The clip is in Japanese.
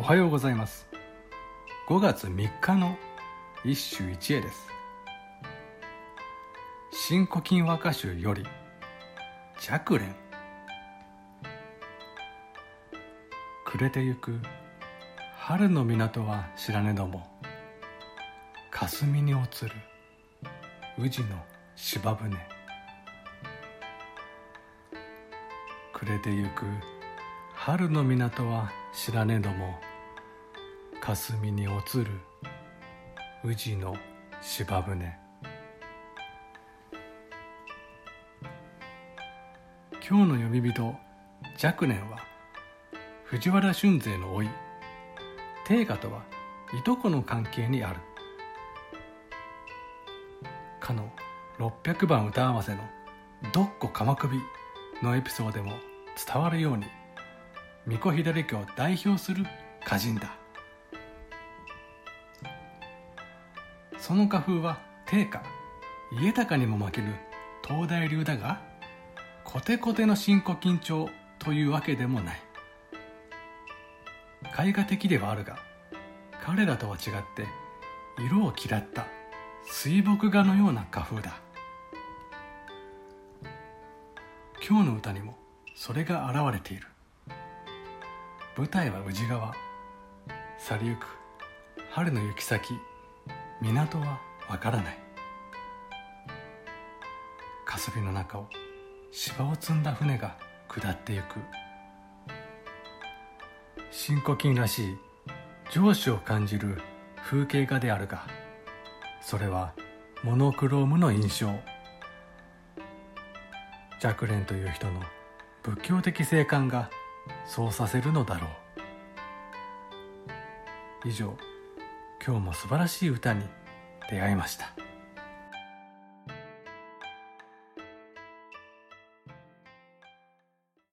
おはようございます。5月3日の一首一会です。新古今和歌集より若蓮暮れてゆく春の港は知らねども霞に映る宇治の芝船。暮れてゆく春の港は知らねども霞に映る宇治の芝船。今日の呼び人若年は藤原俊勢の甥。定家とはいとこの関係にある。かの600番歌合わせの「どっこ鎌首」のエピソードでも伝わるように巫女左家を代表する歌人だ。その家風は定家家高にも負ける東大流だがコテコテの新古緊張というわけでもない。絵画的ではあるが彼らとは違って色を嫌った水墨画のような画風だ。今日の歌にもそれが現れている。舞台は宇治川。去りゆく春の行き先。港はわからない。霞の中を芝を積んだ船が下ってゆく。新古今らしい上司を感じる風景画であるがそれはモノクロームの印象。若蓮という人の仏教的性感がそうさせるのだろう。以上今日も素晴らしい歌に出会いました。